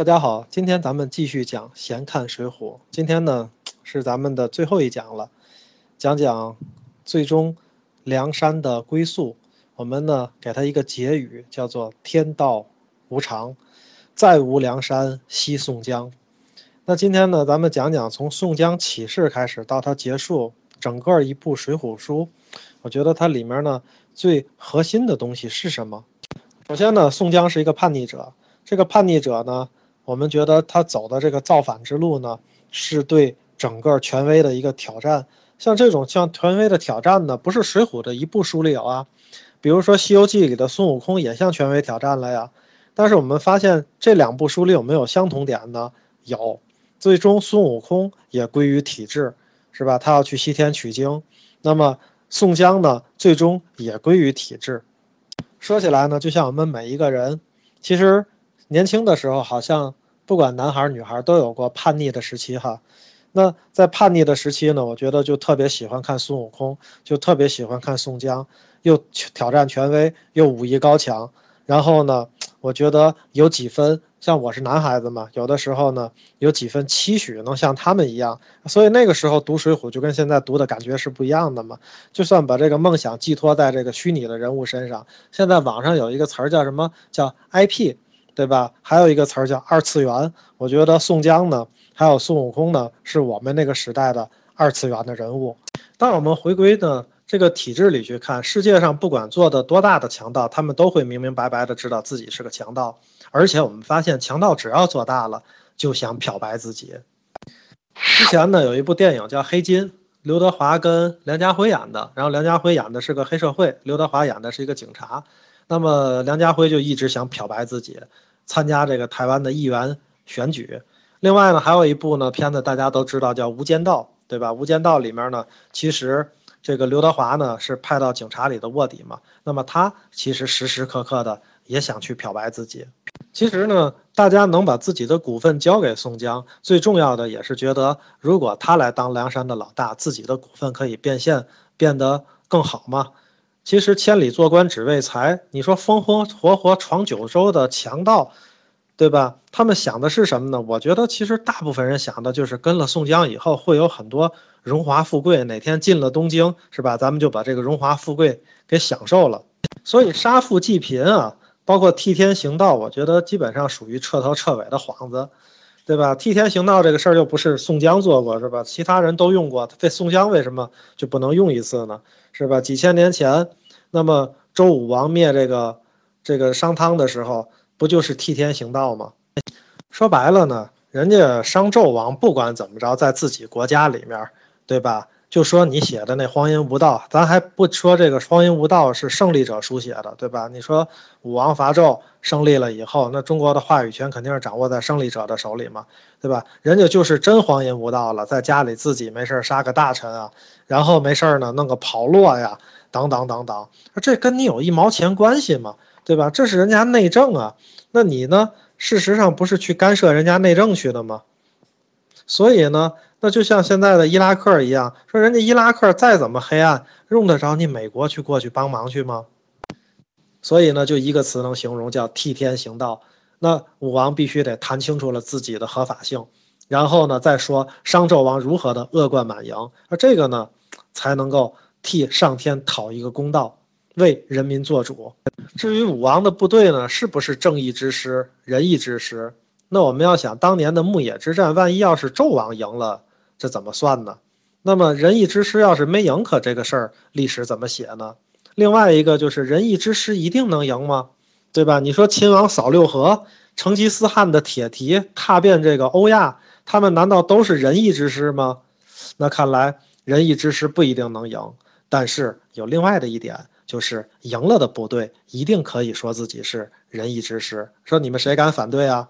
大家好，今天咱们继续讲《闲看水浒》。今天呢是咱们的最后一讲了，讲讲最终梁山的归宿。我们呢给他一个结语，叫做“天道无常，再无梁山西宋江”。那今天呢，咱们讲讲从宋江起事开始到他结束，整个一部《水浒》书，我觉得它里面呢最核心的东西是什么？首先呢，宋江是一个叛逆者，这个叛逆者呢。我们觉得他走的这个造反之路呢，是对整个权威的一个挑战。像这种像权威的挑战呢，不是《水浒》的一部书里有啊，比如说《西游记》里的孙悟空也向权威挑战了呀。但是我们发现这两部书里有没有相同点呢？有，最终孙悟空也归于体制，是吧？他要去西天取经。那么宋江呢，最终也归于体制。说起来呢，就像我们每一个人，其实。年轻的时候，好像不管男孩女孩都有过叛逆的时期哈。那在叛逆的时期呢，我觉得就特别喜欢看孙悟空，就特别喜欢看宋江，又挑战权威，又武艺高强。然后呢，我觉得有几分像我是男孩子嘛，有的时候呢有几分期许能像他们一样。所以那个时候读《水浒》就跟现在读的感觉是不一样的嘛。就算把这个梦想寄托在这个虚拟的人物身上，现在网上有一个词儿叫什么叫 IP。对吧？还有一个词儿叫二次元。我觉得宋江呢，还有孙悟空呢，是我们那个时代的二次元的人物。当我们回归呢这个体制里去看，世界上不管做的多大的强盗，他们都会明明白白的知道自己是个强盗。而且我们发现，强盗只要做大了，就想漂白自己。之前呢有一部电影叫《黑金》，刘德华跟梁家辉演的，然后梁家辉演的是个黑社会，刘德华演的是一个警察。那么梁家辉就一直想漂白自己，参加这个台湾的议员选举。另外呢，还有一部呢片子大家都知道叫《无间道》，对吧？《无间道》里面呢，其实这个刘德华呢是派到警察里的卧底嘛。那么他其实时时刻刻的也想去漂白自己。其实呢，大家能把自己的股份交给宋江，最重要的也是觉得，如果他来当梁山的老大，自己的股份可以变现，变得更好嘛。其实千里做官只为财，你说风风火火闯九州的强盗，对吧？他们想的是什么呢？我觉得其实大部分人想的就是跟了宋江以后会有很多荣华富贵，哪天进了东京，是吧？咱们就把这个荣华富贵给享受了。所以杀富济贫啊，包括替天行道，我觉得基本上属于彻头彻尾的幌子，对吧？替天行道这个事儿又不是宋江做过，是吧？其他人都用过，这宋江为什么就不能用一次呢？是吧？几千年前，那么周武王灭这个这个商汤的时候，不就是替天行道吗？说白了呢，人家商纣王不管怎么着，在自己国家里面，对吧？就说你写的那荒淫无道，咱还不说这个荒淫无道是胜利者书写的，对吧？你说武王伐纣胜利了以后，那中国的话语权肯定是掌握在胜利者的手里嘛，对吧？人家就是真荒淫无道了，在家里自己没事杀个大臣啊，然后没事呢弄个跑落呀，等等等等，这跟你有一毛钱关系吗？对吧？这是人家内政啊，那你呢？事实上不是去干涉人家内政去的吗？所以呢？那就像现在的伊拉克一样，说人家伊拉克再怎么黑暗，用得着你美国去过去帮忙去吗？所以呢，就一个词能形容，叫替天行道。那武王必须得谈清楚了自己的合法性，然后呢，再说商纣王如何的恶贯满盈，而这个呢，才能够替上天讨一个公道，为人民做主。至于武王的部队呢，是不是正义之师、仁义之师？那我们要想当年的牧野之战，万一要是纣王赢了？这怎么算呢？那么仁义之师要是没赢，可这个事儿历史怎么写呢？另外一个就是仁义之师一定能赢吗？对吧？你说秦王扫六合，成吉思汗的铁蹄踏遍这个欧亚，他们难道都是仁义之师吗？那看来仁义之师不一定能赢。但是有另外的一点，就是赢了的部队一定可以说自己是仁义之师。说你们谁敢反对啊？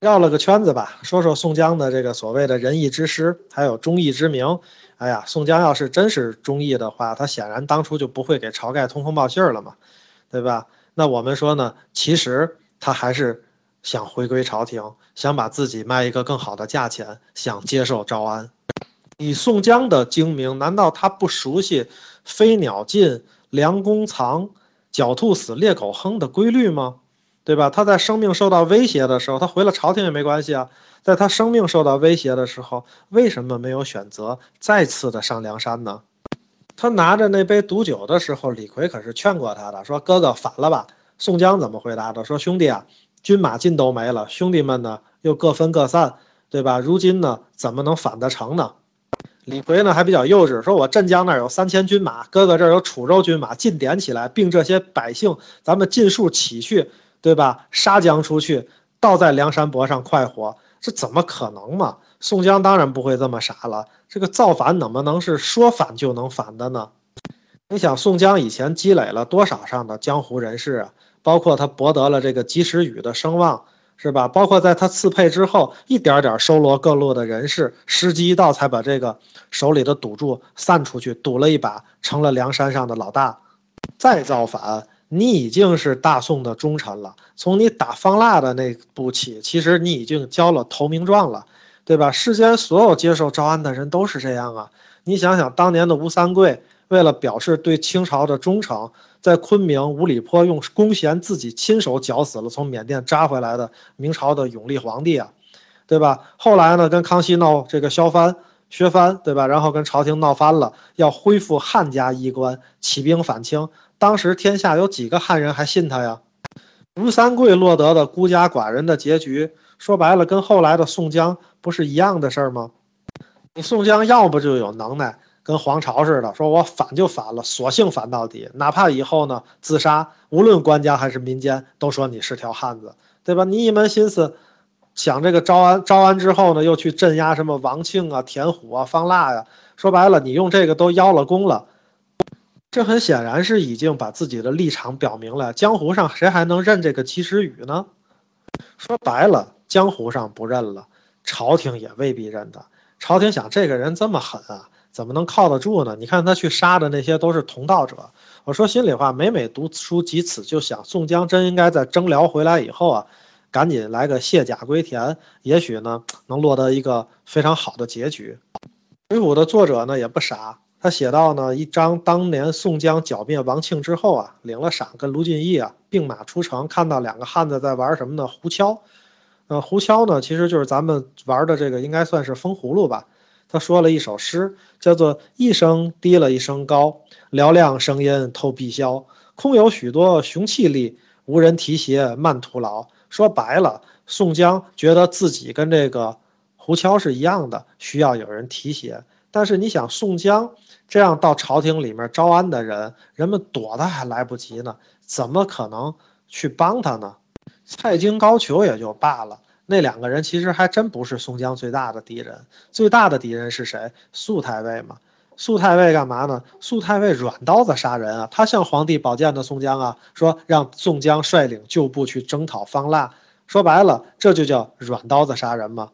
绕了个圈子吧，说说宋江的这个所谓的仁义之师，还有忠义之名。哎呀，宋江要是真是忠义的话，他显然当初就不会给晁盖通风报信儿了嘛，对吧？那我们说呢，其实他还是想回归朝廷，想把自己卖一个更好的价钱，想接受招安。以宋江的精明，难道他不熟悉“飞鸟尽，良弓藏；狡兔死，猎狗烹”的规律吗？对吧？他在生命受到威胁的时候，他回了朝廷也没关系啊。在他生命受到威胁的时候，为什么没有选择再次的上梁山呢？他拿着那杯毒酒的时候，李逵可是劝过他的，说：“哥哥反了吧。”宋江怎么回答的？说：“兄弟啊，军马尽都没了，兄弟们呢又各分各散，对吧？如今呢，怎么能反得成呢？”李逵呢还比较幼稚，说：“我镇江那儿有三千军马，哥哥这儿有楚州军马，尽点起来，并这些百姓，咱们尽数起去，对吧？杀将出去，倒在梁山泊上快活，这怎么可能嘛？”宋江当然不会这么傻了，这个造反怎么能是说反就能反的呢？你想，宋江以前积累了多少上的江湖人士啊？包括他博得了这个及时雨的声望。是吧？包括在他赐配之后，一点点收罗各路的人士，时机一到，才把这个手里的赌注散出去，赌了一把，成了梁山上的老大。再造反，你已经是大宋的忠臣了。从你打方腊的那步起，其实你已经交了投名状了，对吧？世间所有接受招安的人都是这样啊。你想想，当年的吴三桂。为了表示对清朝的忠诚，在昆明五里坡用弓弦自己亲手绞死了从缅甸扎回来的明朝的永历皇帝啊，对吧？后来呢，跟康熙闹这个削藩、削藩，对吧？然后跟朝廷闹翻了，要恢复汉家衣冠，起兵反清。当时天下有几个汉人还信他呀？吴三桂落得的孤家寡人的结局，说白了，跟后来的宋江不是一样的事儿吗？你宋江要不就有能耐。跟黄巢似的，说我反就反了，索性反到底，哪怕以后呢自杀，无论官家还是民间，都说你是条汉子，对吧？你一门心思想这个招安，招安之后呢，又去镇压什么王庆啊、田虎啊、方腊呀，说白了，你用这个都邀了功了，这很显然是已经把自己的立场表明了。江湖上谁还能认这个及时雨呢？说白了，江湖上不认了，朝廷也未必认的。朝廷想，这个人这么狠啊。怎么能靠得住呢？你看他去杀的那些都是同道者。我说心里话，每每读书及此，就想宋江真应该在征辽回来以后啊，赶紧来个卸甲归田，也许呢能落得一个非常好的结局。水浒的作者呢也不傻，他写到呢一章当年宋江剿灭王庆之后啊，领了赏，跟卢俊义啊并马出城，看到两个汉子在玩什么呢？胡敲。呃，胡敲呢其实就是咱们玩的这个，应该算是风葫芦吧。他说了一首诗，叫做“一声低了一声高，嘹亮声音透碧霄。空有许多雄气力，无人提携慢徒劳。”说白了，宋江觉得自己跟这个胡敲是一样的，需要有人提携。但是你想，宋江这样到朝廷里面招安的人，人们躲他还来不及呢，怎么可能去帮他呢？蔡京、高俅也就罢了。那两个人其实还真不是宋江最大的敌人，最大的敌人是谁？苏太尉嘛。苏太尉干嘛呢？苏太尉软刀子杀人啊！他向皇帝保荐的宋江啊，说让宋江率领旧部去征讨方腊。说白了，这就叫软刀子杀人嘛。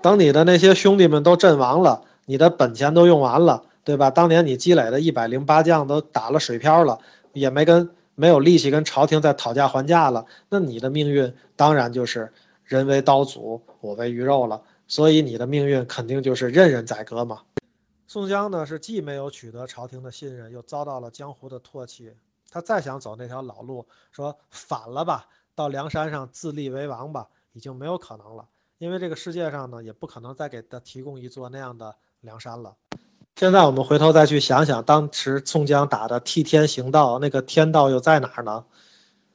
等你的那些兄弟们都阵亡了，你的本钱都用完了，对吧？当年你积累的一百零八将都打了水漂了，也没跟没有力气跟朝廷再讨价还价了，那你的命运当然就是。人为刀俎，我为鱼肉了，所以你的命运肯定就是任人宰割嘛。宋江呢是既没有取得朝廷的信任，又遭到了江湖的唾弃。他再想走那条老路，说反了吧，到梁山上自立为王吧，已经没有可能了。因为这个世界上呢，也不可能再给他提供一座那样的梁山了。现在我们回头再去想想，当时宋江打的替天行道，那个天道又在哪儿呢？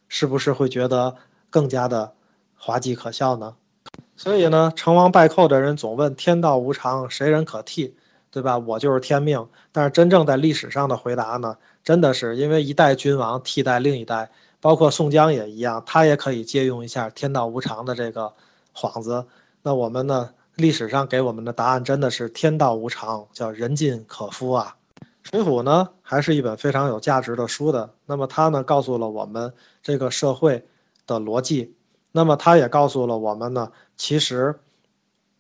是不是会觉得更加的？滑稽可笑呢，所以呢，成王败寇的人总问天道无常，谁人可替，对吧？我就是天命。但是真正在历史上的回答呢，真的是因为一代君王替代另一代，包括宋江也一样，他也可以借用一下天道无常的这个幌子。那我们呢，历史上给我们的答案真的是天道无常，叫人尽可夫啊。水浒呢，还是一本非常有价值的书的。那么它呢，告诉了我们这个社会的逻辑。那么他也告诉了我们呢，其实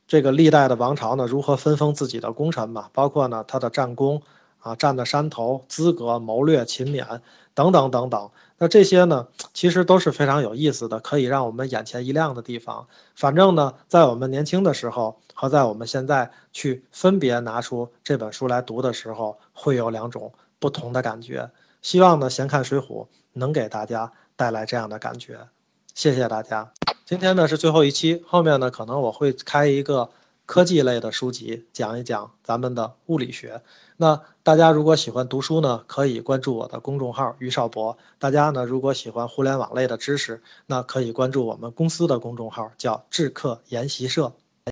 这个历代的王朝呢，如何分封自己的功臣嘛，包括呢他的战功啊、占的山头、资格、谋略、勤勉等等等等。那这些呢，其实都是非常有意思的，可以让我们眼前一亮的地方。反正呢，在我们年轻的时候和在我们现在去分别拿出这本书来读的时候，会有两种不同的感觉。希望呢，闲看水浒能给大家带来这样的感觉。谢谢大家。今天呢是最后一期，后面呢可能我会开一个科技类的书籍，讲一讲咱们的物理学。那大家如果喜欢读书呢，可以关注我的公众号于少博。大家呢如果喜欢互联网类的知识，那可以关注我们公司的公众号，叫智客研习社。